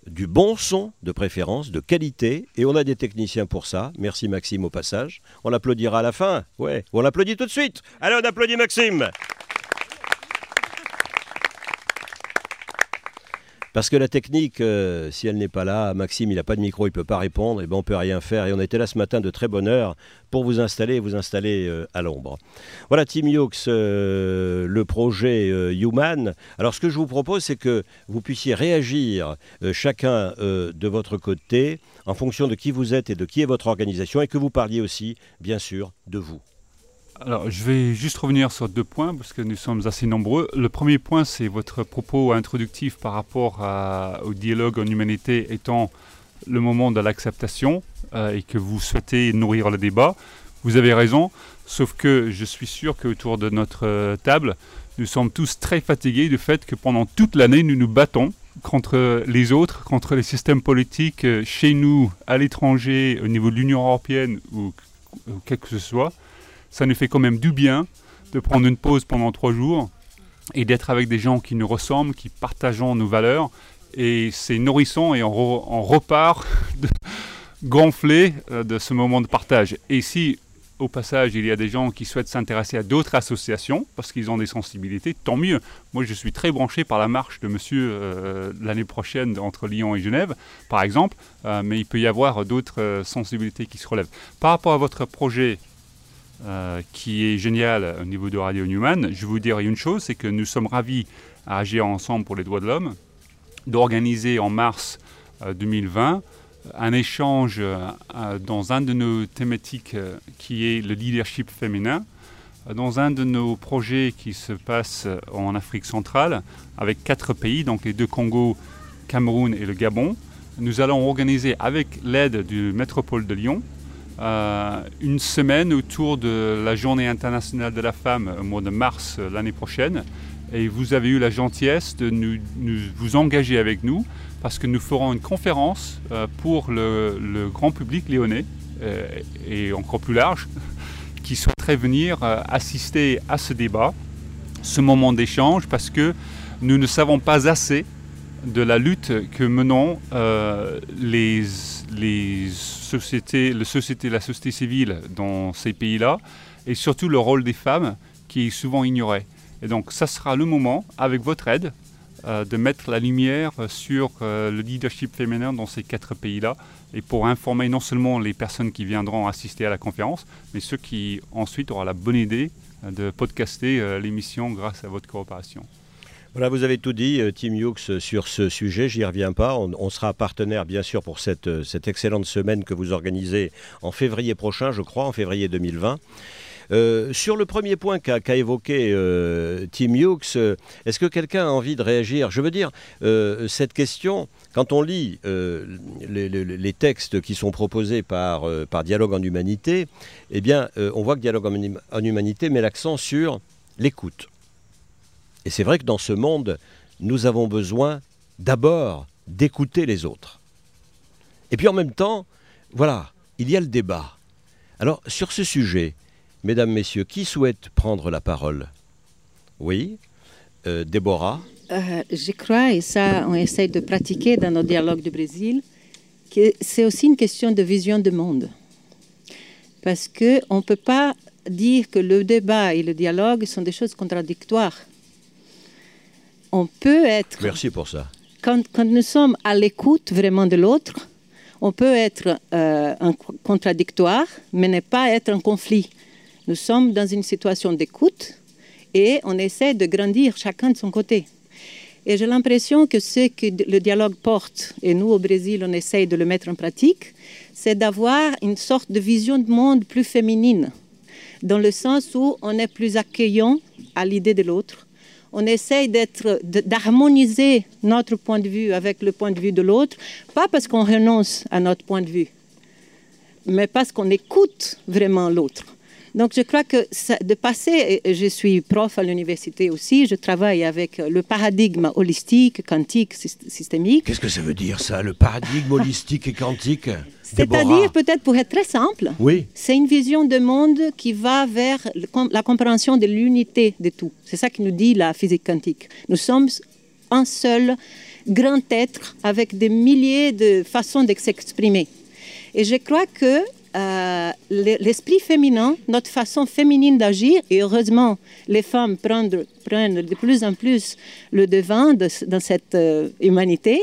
du bon son de préférence, de qualité, et on a des techniciens pour ça. Merci Maxime au passage. On l'applaudira à la fin, ouais. Ou on l'applaudit tout de suite. Allez, on applaudit Maxime. Parce que la technique, euh, si elle n'est pas là, Maxime, il n'a pas de micro, il ne peut pas répondre, et ben on peut rien faire. Et on était là ce matin de très bonne heure pour vous installer et vous installer euh, à l'ombre. Voilà, Team Yux, euh, le projet Human. Alors, ce que je vous propose, c'est que vous puissiez réagir chacun de votre côté en fonction de qui vous êtes et de qui est votre organisation, et que vous parliez aussi, bien sûr, de vous. Alors, je vais juste revenir sur deux points parce que nous sommes assez nombreux. Le premier point, c'est votre propos introductif par rapport au dialogue en humanité étant le moment de l'acceptation euh, et que vous souhaitez nourrir le débat. Vous avez raison, sauf que je suis sûr qu'autour de notre euh, table, nous sommes tous très fatigués du fait que pendant toute l'année, nous nous battons contre les autres, contre les systèmes politiques euh, chez nous, à l'étranger, au niveau de l'Union européenne ou, ou quel que ce soit ça nous fait quand même du bien de prendre une pause pendant trois jours et d'être avec des gens qui nous ressemblent, qui partageons nos valeurs. Et c'est nourrissant et on, re- on repart (laughs) gonflé euh, de ce moment de partage. Et si, au passage, il y a des gens qui souhaitent s'intéresser à d'autres associations parce qu'ils ont des sensibilités, tant mieux. Moi, je suis très branché par la marche de monsieur euh, l'année prochaine entre Lyon et Genève, par exemple, euh, mais il peut y avoir d'autres sensibilités qui se relèvent. Par rapport à votre projet euh, qui est génial au niveau de Radio Newman, je vous dirais une chose, c'est que nous sommes ravis à agir ensemble pour les droits de l'homme, d'organiser en mars euh, 2020 un échange euh, euh, dans un de nos thématiques euh, qui est le leadership féminin, euh, dans un de nos projets qui se passe euh, en Afrique centrale avec quatre pays, donc les deux Congos, Cameroun et le Gabon. Nous allons organiser avec l'aide du métropole de Lyon euh, une semaine autour de la journée internationale de la femme au mois de mars euh, l'année prochaine. Et vous avez eu la gentillesse de nous, vous engager avec nous parce que nous ferons une conférence euh, pour le, le grand public lyonnais et encore plus large (laughs) qui souhaiterait venir assister à ce débat, ce moment d'échange, parce que nous ne savons pas assez de la lutte que menons les, les sociétés, la société civile dans ces pays-là, et surtout le rôle des femmes qui est souvent ignoré. Et donc ça sera le moment, avec votre aide, euh, de mettre la lumière sur euh, le leadership féminin dans ces quatre pays-là, et pour informer non seulement les personnes qui viendront assister à la conférence, mais ceux qui ensuite auront la bonne idée euh, de podcaster l'émission grâce à votre coopération. Voilà, vous avez tout dit, euh, Tim Hughes, sur ce sujet. J'y reviens pas. On, sera partenaire, bien sûr, pour cette, euh, cette excellente semaine que vous organisez en février prochain, je crois, en février 2020. Euh, sur le premier point qu'a évoqué euh, Tim Hughes, euh, est-ce que quelqu'un a envie de réagir? Je veux dire, euh, cette question, quand on lit euh, les, textes qui sont proposés par, euh, Dialogue en Humanité, eh bien, euh, on voit que Dialogue en Humanité met l'accent sur l'écoute. Et c'est vrai que dans ce monde, nous avons besoin d'abord d'écouter les autres. Et puis en même temps, voilà, il y a le débat. Alors, sur ce sujet, mesdames, messieurs, qui souhaite prendre la parole? Oui Euh, Déborah Euh, je crois, et ça on essaie de pratiquer dans nos dialogues du Brésil, que c'est aussi une question de vision du monde. Parce qu'on ne peut pas dire que le débat et le dialogue sont des choses contradictoires. On peut être Merci pour ça. quand, quand nous sommes à l'écoute vraiment de l'autre, on peut être euh, contradictoire, mais ne pas être en conflit. Nous sommes dans une situation d'écoute et on essaie de grandir chacun de son côté. Et j'ai l'impression que ce que le dialogue porte, et nous au Brésil, on essaie de le mettre en pratique, c'est d'avoir une sorte de vision du monde plus féminine, dans le sens où on est plus accueillant à l'idée de l'autre. On essaye d'être, d'harmoniser notre point de vue avec le point de vue de l'autre, pas parce qu'on renonce à notre point de vue, mais parce qu'on écoute vraiment l'autre. Donc je crois que ça- de passer, je suis prof à l'université aussi, je travaille avec le paradigme holistique, quantique, syst- systémique. Qu'est-ce que ça veut dire ça, le paradigme (laughs) holistique et quantique? C'est-à-dire, peut-être pour être très simple, Oui. c'est une vision de monde qui va vers la compréhension de l'unité de tout. C'est ça qui nous dit la physique quantique. Nous sommes un seul grand être avec des milliers de façons de s'exprimer. Et je crois que euh, le- l'esprit féminin, notre façon féminine d'agir, et heureusement, les femmes prennent, prennent de plus en plus le devant de- dans cette euh, humanité,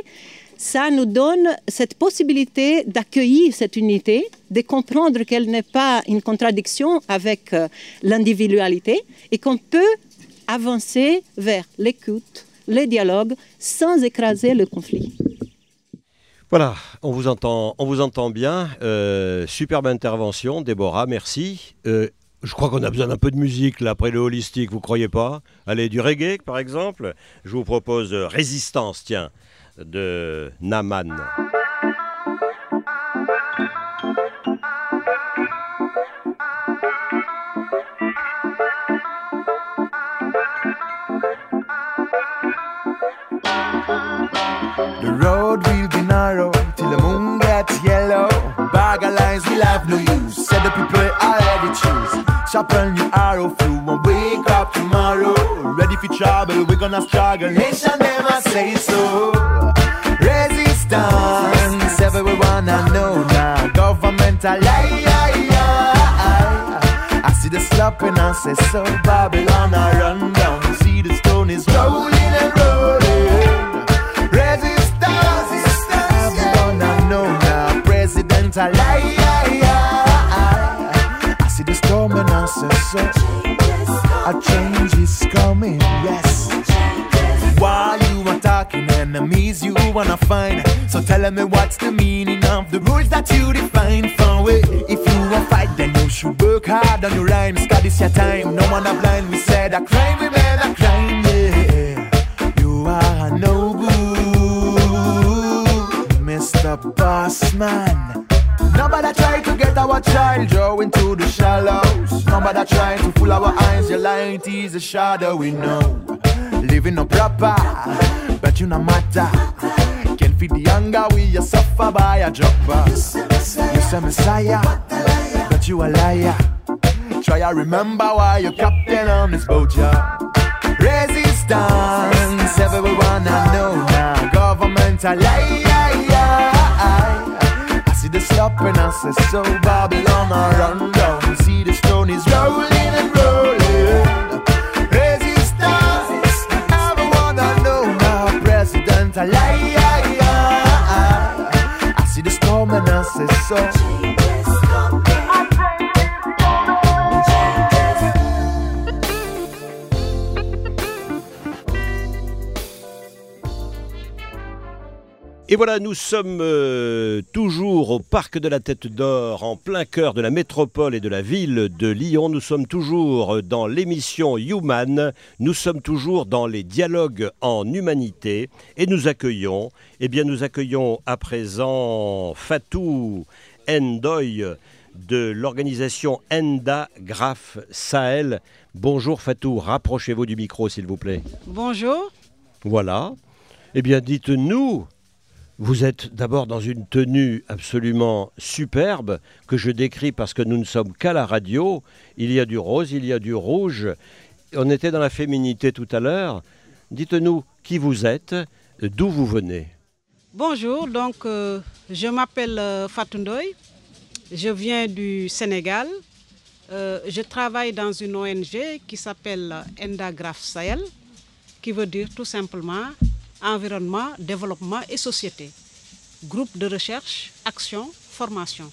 ça nous donne cette possibilité d'accueillir cette unité, de comprendre qu'elle n'est pas une contradiction avec euh, l'individualité et qu'on peut avancer vers l'écoute, les dialogues, sans écraser le conflit. Voilà, on vous entend, on vous entend bien. Euh, superbe intervention, Déborah, merci. Euh, je crois qu'on a besoin d'un peu de musique là après le holistique, vous croyez pas? Allez, du reggae par exemple. Je vous propose Résistance, tiens, de Naman. The road will be narrow till the moon gets yellow. Bag lines will have no use. Said the people choose. Sharpen your arrow through and wake up tomorrow. Ready for trouble, we're gonna struggle. Nation never say so. Resistance, everyone I know now. Governmental lie. I see the slopping and say so. Babylon I A change is coming, yes. While you are talking, enemies you wanna find. So tell me what's the meaning of the rules that you define for way. If you wanna fight, then you should work hard on your rhymes. Cause this your time. No one a blind. We said a crime, we made a crime, yeah. You are no good, Mr. Boss Man. Nobody try to get our child draw into the shallows. Nobody try to fool our eyes. Your light is a shadow, we know. Living no proper, but you no matter. Can't feed the hunger, we a suffer by a dropper. You say Messiah, but you a liar. Try to remember why you're captain on this boat, yeah. Resistance, everyone I know now. president a lie. I see the stop and I so Babylon I run down. See the rolling and rolling. Resistance, everyone I know. I see the storm and I say so. Et voilà, nous sommes euh, toujours au Parc de la Tête d'Or, en plein cœur de la métropole et de la ville de Lyon. Nous sommes toujours dans l'émission Human. Nous sommes toujours dans les dialogues en humanité. Et nous accueillons, eh bien, nous accueillons à présent Fatou Ndoy de l'organisation Enda Graf Sahel. Bonjour Fatou, rapprochez-vous du micro s'il vous plaît. Bonjour. Voilà. Eh bien, dites-nous, vous êtes d'abord dans une tenue absolument superbe que je décris parce que nous ne sommes qu'à la radio. Il y a du rose, il y a du rouge. On était dans la féminité tout à l'heure. Dites-nous qui vous êtes, d'où vous venez. Bonjour, donc euh, je m'appelle euh, Fatou Ndoye. Je viens du Sénégal. Euh, je travaille dans une ONG qui s'appelle Endagraph Sahel, qui veut dire tout simplement environnement, développement et société. Groupe de recherche, action, formation.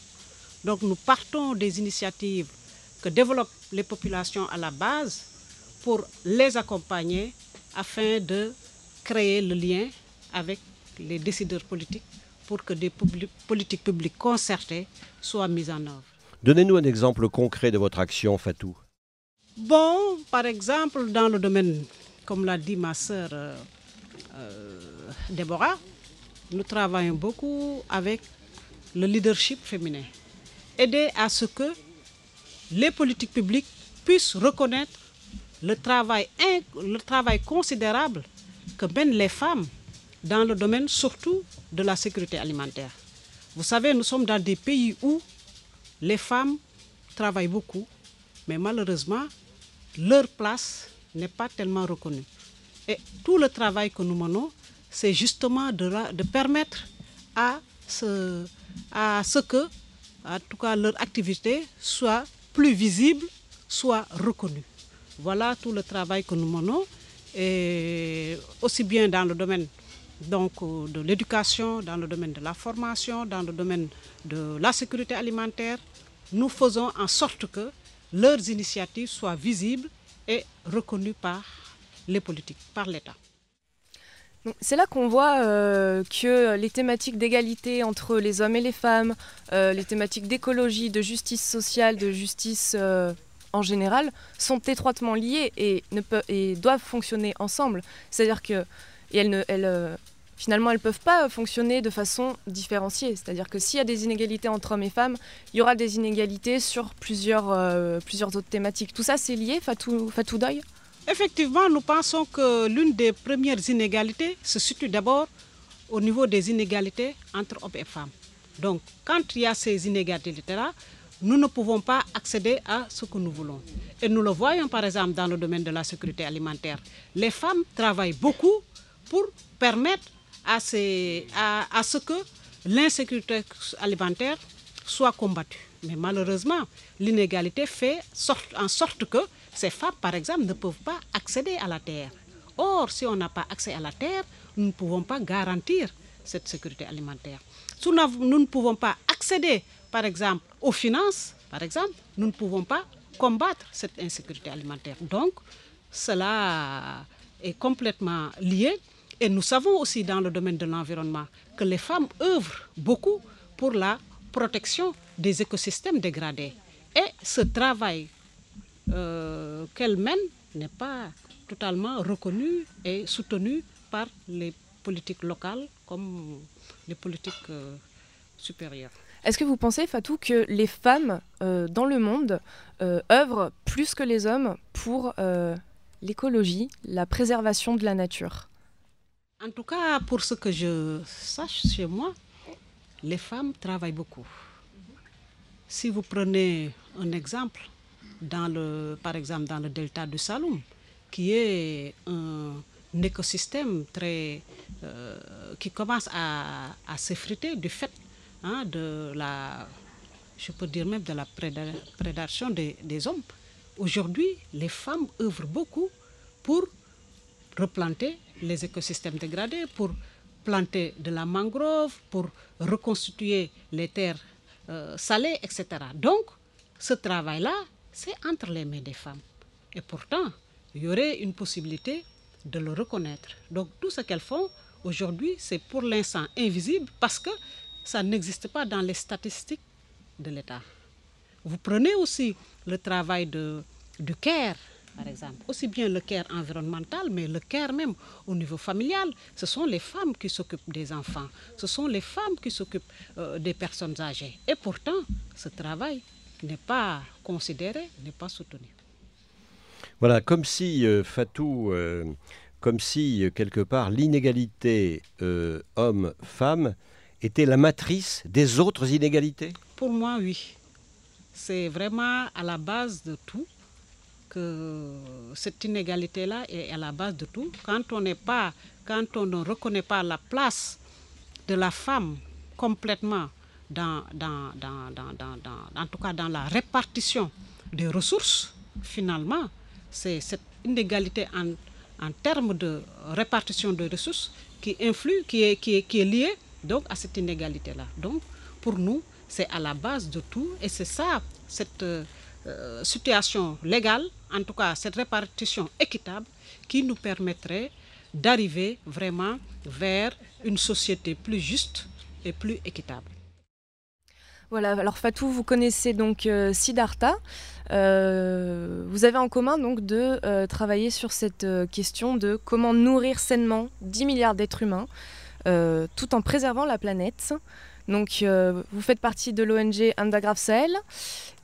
Donc nous partons des initiatives que développent les populations à la base pour les accompagner afin de créer le lien avec les décideurs politiques pour que des politiques publiques concertées soient mises en œuvre. Donnez-nous un exemple concret de votre action, Fatou. Bon, par exemple, dans le domaine, comme l'a dit ma sœur euh, Déborah, nous travaillons beaucoup avec le leadership féminin. Aider à ce que les politiques publiques puissent reconnaître le travail, le travail considérable que mènent les femmes dans le domaine surtout de la sécurité alimentaire. Vous savez, nous sommes dans des pays où les femmes travaillent beaucoup, mais malheureusement, leur place n'est pas tellement reconnue. Et tout le travail que nous menons, c'est justement de, permettre à ce, à ce que, en tout cas, leur activité soit plus visible, soit reconnue. Voilà tout le travail que nous menons, et aussi bien dans le domaine donc, de l'éducation, dans le domaine de la formation, dans le domaine de la sécurité alimentaire. Nous faisons en sorte que leurs initiatives soient visibles et reconnues par les politiques, par l'État. C'est là qu'on voit euh, que les thématiques d'égalité entre les hommes et les femmes, euh, les thématiques d'écologie, de justice sociale, de justice euh, en général, sont étroitement liées et, doivent fonctionner ensemble. C'est-à-dire que finalement, elles ne peuvent pas fonctionner de façon différenciée. C'est-à-dire que s'il y a des inégalités entre hommes et femmes, il y aura des inégalités sur plusieurs, autres thématiques. Tout ça, c'est lié, Fatou, Fatou Effectivement, nous pensons que l'une des premières inégalités se situe d'abord au niveau des inégalités entre hommes et femmes. Donc, quand il y a ces inégalités-là, nous ne pouvons pas accéder à ce que nous voulons. Et nous le voyons par exemple dans le domaine de la sécurité alimentaire. Les femmes travaillent beaucoup pour permettre à, ce que l'insécurité alimentaire soit combattue. Mais malheureusement, l'inégalité fait en sorte que ces femmes, par exemple, ne peuvent pas accéder à la terre. Or, si on n'a pas accès à la terre, nous ne pouvons pas garantir cette sécurité alimentaire. Si nous ne pouvons pas accéder, par exemple, aux finances, par exemple, nous ne pouvons pas combattre cette insécurité alimentaire. Donc, cela est complètement lié. Et nous savons aussi dans le domaine de l'environnement que les femmes œuvrent beaucoup pour la protection des écosystèmes dégradés. Et ce travail euh, qu'elles mènent n'est pas totalement reconnu et soutenu par les politiques locales comme les politiques euh, supérieures. Est-ce que vous pensez, Fatou, que les femmes euh, dans le monde œuvrent plus que les hommes pour l'écologie, la préservation de la nature? En tout cas, pour ce que je sache chez moi, les femmes travaillent beaucoup. Si vous prenez un exemple, dans le, par exemple dans le delta du Saloum, qui est un écosystème très, euh, qui commence à, s'effriter du fait hein, de la, je peux dire même de la prédation des, hommes. Aujourd'hui, les femmes œuvrent beaucoup pour replanter les écosystèmes dégradés, pour planter de la mangrove, pour reconstituer les terres euh, salées, etc. Donc, ce travail-là, c'est entre les mains des femmes. Et pourtant, il y aurait une possibilité de le reconnaître. Donc, tout ce qu'elles font aujourd'hui, c'est pour l'instant invisible parce que ça n'existe pas dans les statistiques de l'État. Vous prenez aussi le travail de, du CARE, par exemple. Aussi bien le care environnemental, mais le care même au niveau familial. Ce sont les femmes qui s'occupent des enfants. Ce sont les femmes qui s'occupent euh, des personnes âgées. Et pourtant, ce travail n'est pas considéré, n'est pas soutenu. Voilà, comme si, euh, Fatou, euh, comme si, quelque part, l'inégalité homme-femme était la matrice des autres inégalités? Pour moi, oui. C'est vraiment à la base de tout cette inégalité-là est à la base de tout. Quand on n'est pas, quand on ne reconnaît pas la place de la femme complètement dans, dans, dans, en tout cas dans la répartition des ressources, finalement, c'est cette inégalité en, en, termes de répartition des ressources qui influe, qui est, qui est, qui est liée donc à cette inégalité-là. Donc, pour nous, c'est à la base de tout et c'est ça, cette euh, situation légale, en tout cas cette répartition équitable, qui nous permettrait d'arriver vraiment vers une société plus juste et plus équitable. Voilà, alors Fatou, vous connaissez donc euh, Siddhartha. Euh, vous avez en commun donc de travailler sur cette question de comment nourrir sainement 10 milliards d'êtres humains tout en préservant la planète. Donc vous faites partie de l'ONG Andagraph Sahel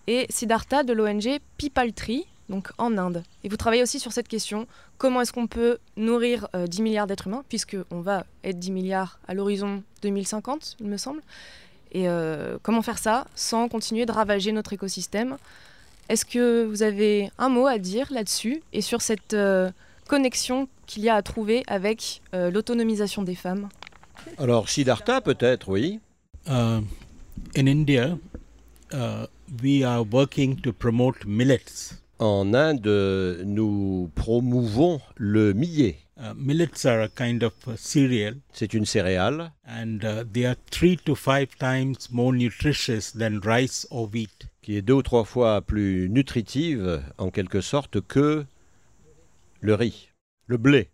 et Siddhartha de l'ONG People Tree, donc en Inde. Et vous travaillez aussi sur cette question, comment est-ce qu'on peut nourrir 10 euh, milliards d'êtres humains, puisqu'on va être 10 milliards à l'horizon 2050, il me semble. Et euh, comment faire ça sans continuer de ravager notre écosystème? Est-ce que vous avez un mot à dire là-dessus et sur cette euh, connexion qu'il y a à trouver avec l'autonomisation des femmes? Alors Siddhartha peut-être, oui. in India, we are working to promote millets. En Inde, nous promouvons le millet. Uh, millets are a kind of cereal. C'est une céréale. And uh, they are three to five times more nutritious than rice or wheat. Qui est deux ou trois fois plus nutritive, en quelque sorte, que le riz, le blé.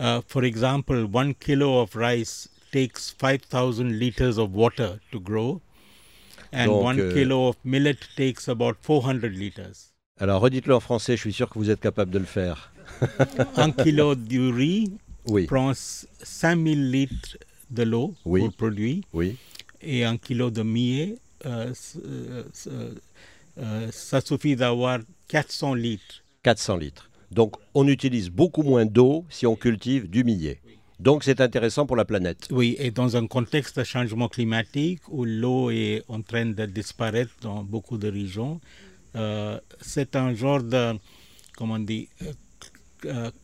Uh, for example, one kilo of rice takes 5,000 liters of water to grow. And Donc, one euh, kilo of millet takes about 400 liters. Alors redites-le en français, je suis sûr que vous êtes capable de le faire. Un kilo de riz oui. prend 5000 litres de l'eau oui. pour produire. Oui. Et un kilo de millet, euh, euh, euh, ça suffit d'avoir 400 litres. 400 litres. Donc on utilise beaucoup moins d'eau si on cultive du millet. Donc c'est intéressant pour la planète. Oui, et dans un contexte de changement climatique où l'eau est en train de disparaître dans beaucoup de régions, euh, c'est un genre de, comment on dit,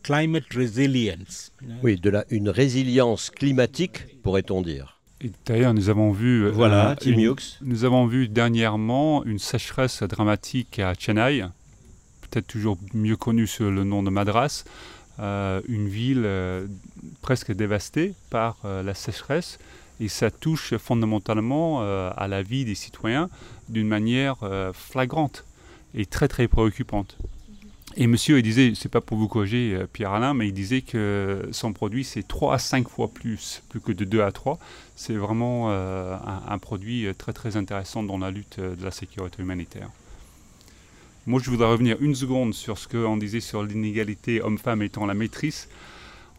climate resilience. Oui, de la, une résilience climatique, pourrait-on dire. D'ailleurs, nous avons vu. Voilà, Nous avons vu dernièrement une sécheresse dramatique à Chennai, peut-être toujours mieux connue sous le nom de Madras. Euh, une ville euh, presque dévastée par euh, la sécheresse et ça touche fondamentalement à la vie des citoyens d'une manière flagrante et très très préoccupante. Et monsieur, il disait, c'est pas pour vous corriger Pierre-Alain, mais il disait que son produit c'est 3 à 5 fois plus, plus que de 2 à 3. C'est vraiment un, un, produit très très intéressant dans la lutte de la sécurité humanitaire. Moi, je voudrais revenir une seconde sur ce qu'on disait sur l'inégalité homme-femme étant la maîtrise.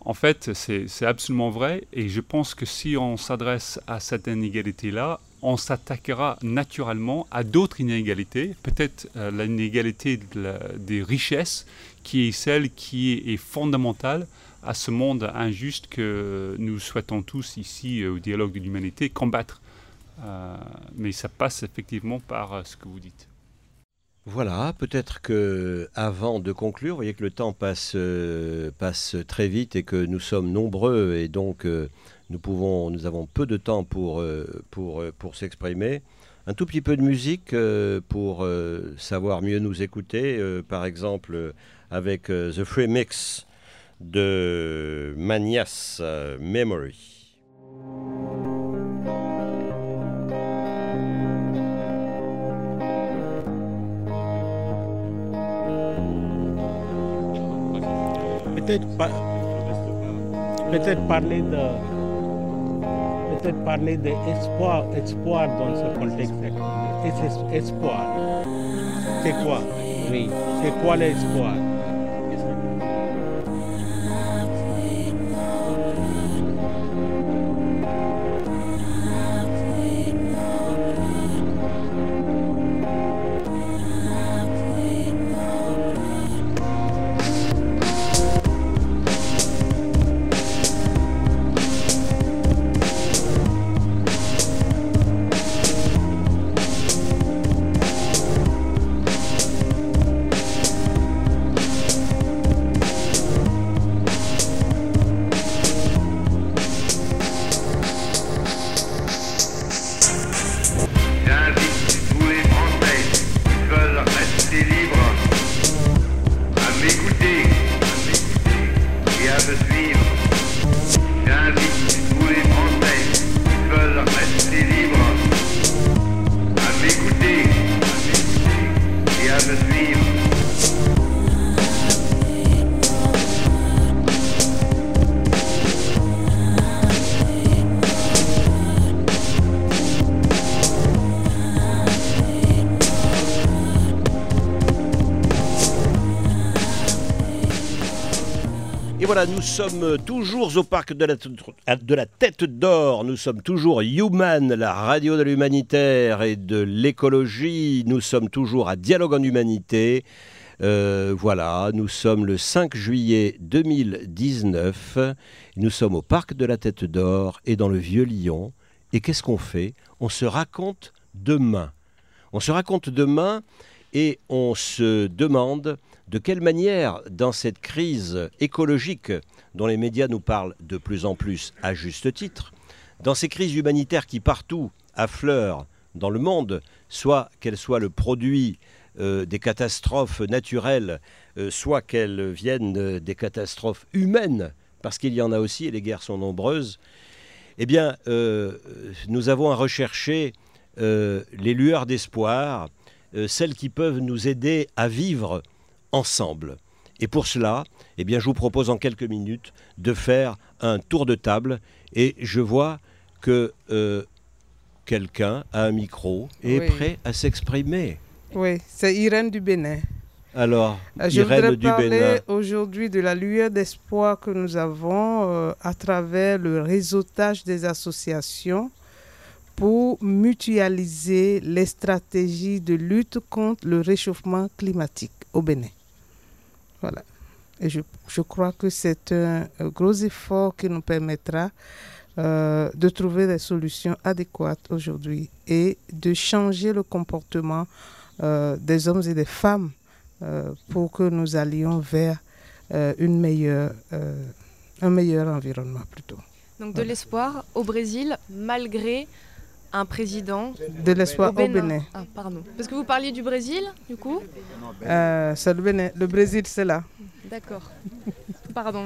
En fait, c'est absolument vrai et je pense que si on s'adresse à cette inégalité-là, on s'attaquera naturellement à d'autres inégalités, peut-être euh, l'inégalité des richesses, qui est celle qui est, fondamentale à ce monde injuste que nous souhaitons tous ici euh, au dialogue de l'humanité combattre. Euh, mais ça passe effectivement par ce que vous dites. Voilà, peut-être que avant de conclure, vous voyez que le temps passe, euh, passe très vite et que nous sommes nombreux et donc euh, nous, pouvons, nous avons peu de temps pour, euh, pour, pour s'exprimer. Un tout petit peu de musique pour savoir mieux nous écouter, par exemple avec The Free Mix de Manias Memory. Peut-être peut-être parler de peut-être parler d'espoir espoir dans ce contexte. Es- es- Espoir. C'est quoi? Oui. C'est quoi l'espoir? Nous sommes toujours au parc de la, de la Tête d'Or. Nous sommes toujours Human, la radio de l'humanitaire et de l'écologie. Nous sommes toujours à Dialogue en Humanité. Euh, voilà, nous sommes le 5 juillet 2019. Nous sommes au parc de la Tête d'Or et dans le Vieux Lyon. Et qu'est-ce qu'on fait? On se raconte demain. On se raconte demain et on se demande de quelle manière, dans cette crise écologique dont les médias nous parlent de plus en plus à juste titre, dans ces crises humanitaires qui partout affleurent dans le monde, soit qu'elles soient le produit euh, des catastrophes naturelles, euh, soit qu'elles viennent euh, des catastrophes humaines, parce qu'il y en a aussi et les guerres sont nombreuses, eh bien, nous avons à rechercher les lueurs d'espoir, celles qui peuvent nous aider à vivre ensemble. Et pour cela, eh bien, je vous propose en quelques minutes de faire un tour de table. Et je vois que euh, quelqu'un a un micro et est prêt à s'exprimer. Oui, c'est Irène du Bénin. Alors, Euh, Je Irène voudrais du parler aujourd'hui de la lueur d'espoir que nous avons euh, à travers le réseautage des associations pour mutualiser les stratégies de lutte contre le réchauffement climatique au Bénin. Voilà. Et je, je crois que c'est un, gros effort qui nous permettra euh, de trouver des solutions adéquates aujourd'hui et de changer le comportement euh, des hommes et des femmes euh, pour que nous allions vers une meilleure, un meilleur environnement plutôt. Donc de l'espoir au Brésil, malgré un président. De l'espoir au Bénin. Ah, pardon. Parce que vous parliez du Brésil, du coup Euh, c'est le Bénin. Le Brésil, c'est là. D'accord. (laughs) Pardon.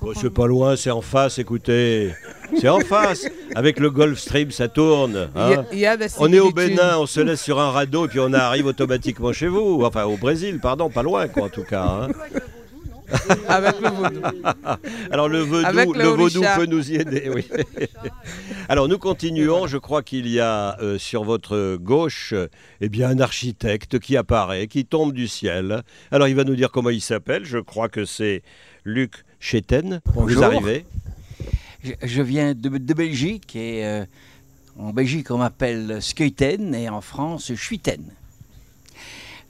Oh, c'est pas loin, c'est en face, écoutez. C'est en face. Avec le Gulf Stream, ça tourne. Il y a- hein. il y a des on est au. Bénin, on se laisse sur un radeau et puis on arrive automatiquement chez vous. Enfin, au Brésil, pardon, pas loin, quoi, en tout cas. hein. (laughs) Avec le vaudou. (laughs) Alors le vaudou, Avec le le vaudou Orisha. peut nous y aider. Oui. (laughs) Alors nous continuons. Je crois qu'il y a euh, sur votre gauche, euh, eh bien un architecte qui apparaît, qui tombe du ciel. Alors il va nous dire comment il s'appelle. Je crois que c'est Luc Chéten. Vous Bonjour. arrivez. Je, je viens de, de Belgique et euh, en Belgique on m'appelle Skeuten et en France Schuiten.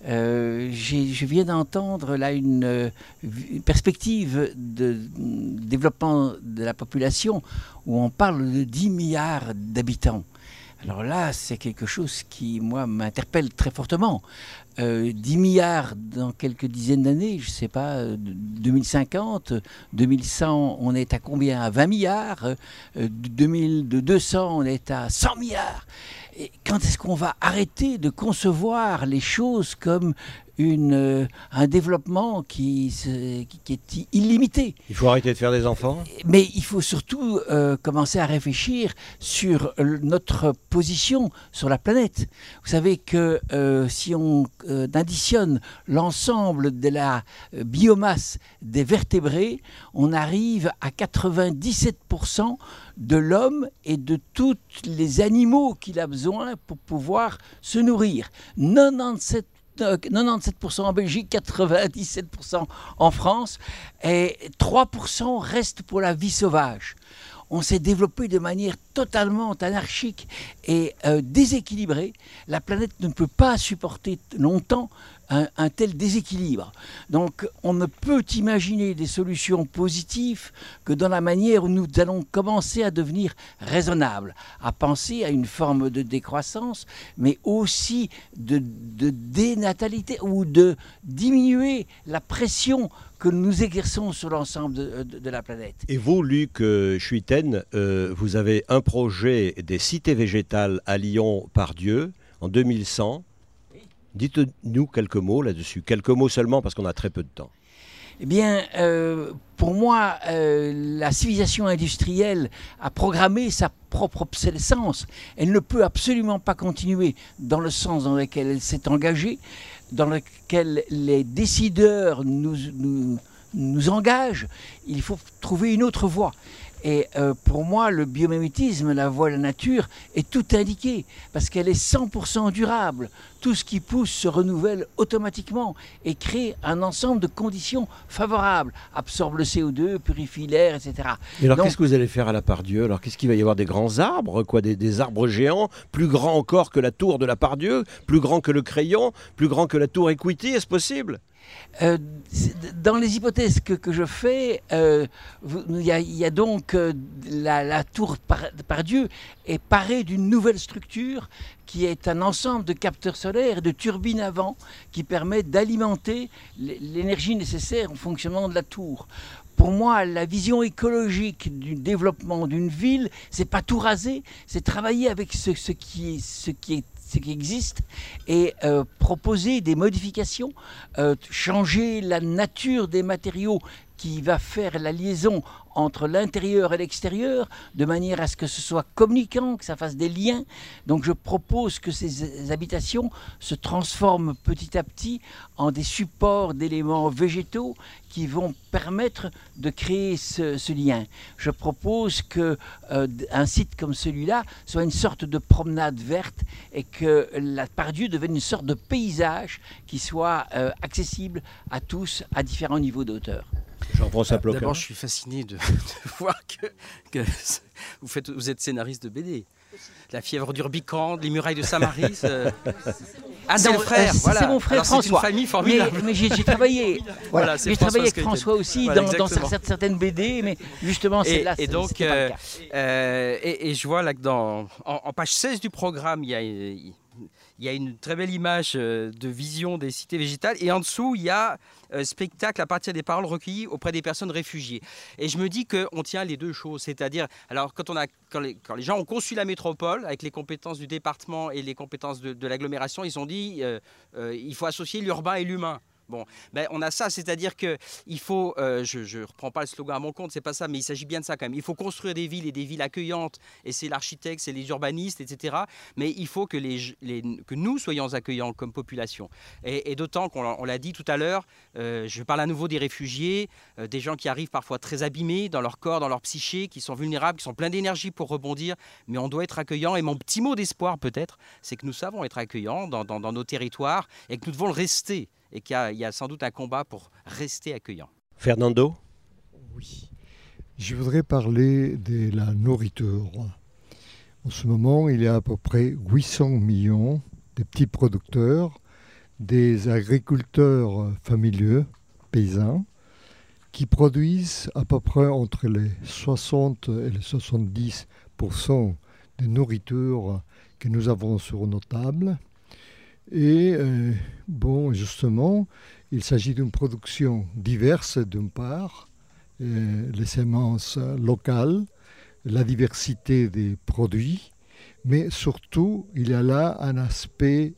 Euh, je viens d'entendre là une, euh, une perspective de mm, développement de la population où on parle de 10 milliards d'habitants. Alors là, c'est quelque chose qui, moi, m'interpelle très fortement. 10 milliards dans quelques dizaines d'années, je ne sais pas, 2050, 2100, on est à combien? À 20 milliards. 2200, on est à 100 milliards. Et quand est-ce qu'on va arrêter de concevoir les choses comme une, euh, un développement qui, qui, est illimité. Il faut arrêter de faire des enfants? Mais il faut surtout euh, commencer à réfléchir sur notre position sur la planète. Vous savez que euh, si on additionne l'ensemble de la biomasse des vertébrés, on arrive à 97% de l'homme et de tous les animaux qu'il a besoin pour pouvoir se nourrir. 97 97% en Belgique, 97% en France, et 3% reste pour la vie sauvage. On s'est développé de manière totalement anarchique et euh, déséquilibrée. La planète ne peut pas supporter longtemps un, tel déséquilibre. Donc on ne peut imaginer des solutions positives que dans la manière où nous allons commencer à devenir raisonnables, à penser à une forme de décroissance, mais aussi de, dénatalité ou de diminuer la pression que nous exerçons sur l'ensemble de, la planète. Et vous, Luc euh, Schuiten, euh, vous avez un projet des cités végétales à Lyon par Dieu en 2100 Dites-nous quelques mots là-dessus, quelques mots seulement parce qu'on a très peu de temps. Eh bien, euh, pour moi, euh, la civilisation industrielle a programmé sa propre obsolescence. Elle ne peut absolument pas continuer dans le sens dans lequel elle s'est engagée, dans lequel les décideurs nous, nous, nous engagent. Il faut trouver une autre voie. Et euh, pour moi, le biomimétisme, la voie de la nature, est tout indiqué, parce qu'elle est 100% durable. Tout ce qui pousse se renouvelle automatiquement et crée un ensemble de conditions favorables, absorbe le CO2, purifie l'air, etc. Et alors qu'est-ce que vous allez faire à la part Dieu Alors qu'est-ce qu'il va y avoir des grands arbres, quoi, des, des, arbres géants, plus grands encore que la tour de la part Dieu, plus grands que le crayon, plus grands que la tour Equity, est-ce possible? Euh, dans les hypothèses que, je fais, euh, il y, a donc euh, la, tour par, Dieu est parée d'une nouvelle structure qui est un ensemble de capteurs solaires et de turbines à vent qui permet d'alimenter l'énergie nécessaire au fonctionnement de la tour. Pour moi, la vision écologique du développement d'une ville, c'est pas tout raser, c'est travailler avec ce qui est ce qui existe et euh, proposer des modifications, euh, changer la nature des matériaux qui va faire la liaison entre l'intérieur et l'extérieur, de manière à ce que ce soit communicant, que ça fasse des liens. Donc je propose que ces habitations se transforment petit à petit en des supports d'éléments végétaux qui vont permettre de créer ce, lien. Je propose que euh, un site comme celui-là soit une sorte de promenade verte et que la Pardieu devienne une sorte de paysage qui soit euh, accessible à tous à différents niveaux d'auteur. Jean-François D'abord, je suis fasciné de, (laughs) voir que, (laughs) vous, faites, vous êtes scénariste de BD. La fièvre d'Urbicande, les murailles de Samaris. Euh. (laughs) Ah, c'est mon frère, voilà. C'est mon frère François. C'est une famille formidable. Mais, j'ai travaillé, voilà, j'ai travaillé avec François aussi dans, certaines BD, mais justement, c'est là. Et donc, euh, euh, et, je vois là que dans, en, page 16 du programme, il y a il y a une très belle image euh, de vision des cités végétales et en dessous, il y a euh, spectacle à partir des paroles recueillies auprès des personnes réfugiées. Et je me dis qu'on tient les deux choses, c'est-à-dire, alors quand, les, gens ont conçu la métropole avec les compétences du département et les compétences de, l'agglomération, ils ont dit euh, il faut associer l'urbain et l'humain. Bon, ben on a ça, c'est-à-dire que il faut, euh, je ne reprends pas le slogan à mon compte, c'est pas ça, mais il s'agit bien de ça quand même. Il faut construire des villes et des villes accueillantes, et c'est l'architecte, c'est les urbanistes, etc. Mais il faut que, nous soyons accueillants comme population. Et, d'autant qu'on l'a dit tout à l'heure, euh, je parle à nouveau des réfugiés, euh, des gens qui arrivent parfois très abîmés dans leur corps, dans leur psyché, qui sont vulnérables, qui sont pleins d'énergie pour rebondir, mais on doit être accueillant. Et mon petit mot d'espoir peut-être, c'est que nous savons être accueillants dans, dans nos territoires et que nous devons le rester et qu'il y, a sans doute un combat pour rester accueillant. Fernando Oui. Je voudrais parler de la nourriture. En ce moment, il y a à peu près 800 millions de petits producteurs, des agriculteurs familiaux, paysans, qui produisent à peu près entre les 60 et les 70% de nourriture que nous avons sur nos tables. Et euh, bon, justement, il s'agit d'une production diverse d'une part, euh, les semences locales, la diversité des produits, mais surtout il y a là un aspect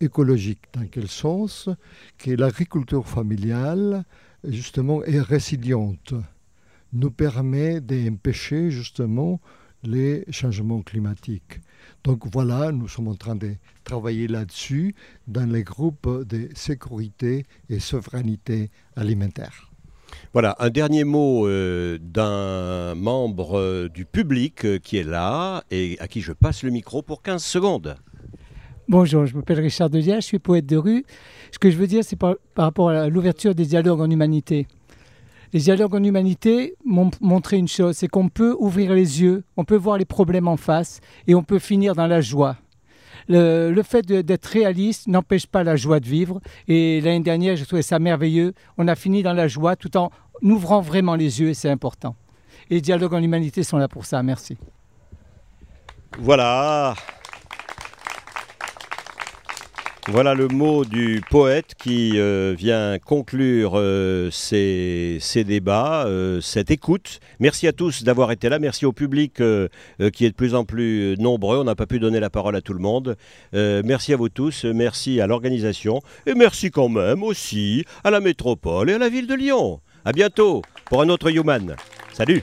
écologique. Dans quel sens Que l'agriculture familiale, justement, est résiliente, nous permet d'empêcher justement les changements climatiques. Donc voilà, nous sommes en train de travailler là-dessus dans les groupes de sécurité et souveraineté alimentaire. Voilà, un dernier mot euh, d'un membre euh, du public euh, qui est là et à qui je passe le micro pour 15 secondes. Bonjour, je m'appelle Richard Dezier, je suis poète de rue. Ce que je veux dire, c'est par, par rapport à l'ouverture des dialogues en humanité. Les dialogues en humanité m'ont montré une chose, c'est qu'on peut ouvrir les yeux, on peut voir les problèmes en face et on peut finir dans la joie. Le, fait d'être réaliste n'empêche pas la joie de vivre. Et l'année dernière, j'ai trouvé ça merveilleux. On a fini dans la joie tout en ouvrant vraiment les yeux et c'est important. Et les dialogues en humanité sont là pour ça. Merci. Voilà. Voilà le mot du poète qui euh, vient conclure euh, ces, débats, euh, cette écoute. Merci à tous d'avoir été là. Merci au public qui est de plus en plus nombreux. On n'a pas pu donner la parole à tout le monde. Merci à vous tous. Merci à l'organisation. Et merci quand même aussi à la métropole et à la ville de Lyon. À bientôt pour un autre Human. Salut.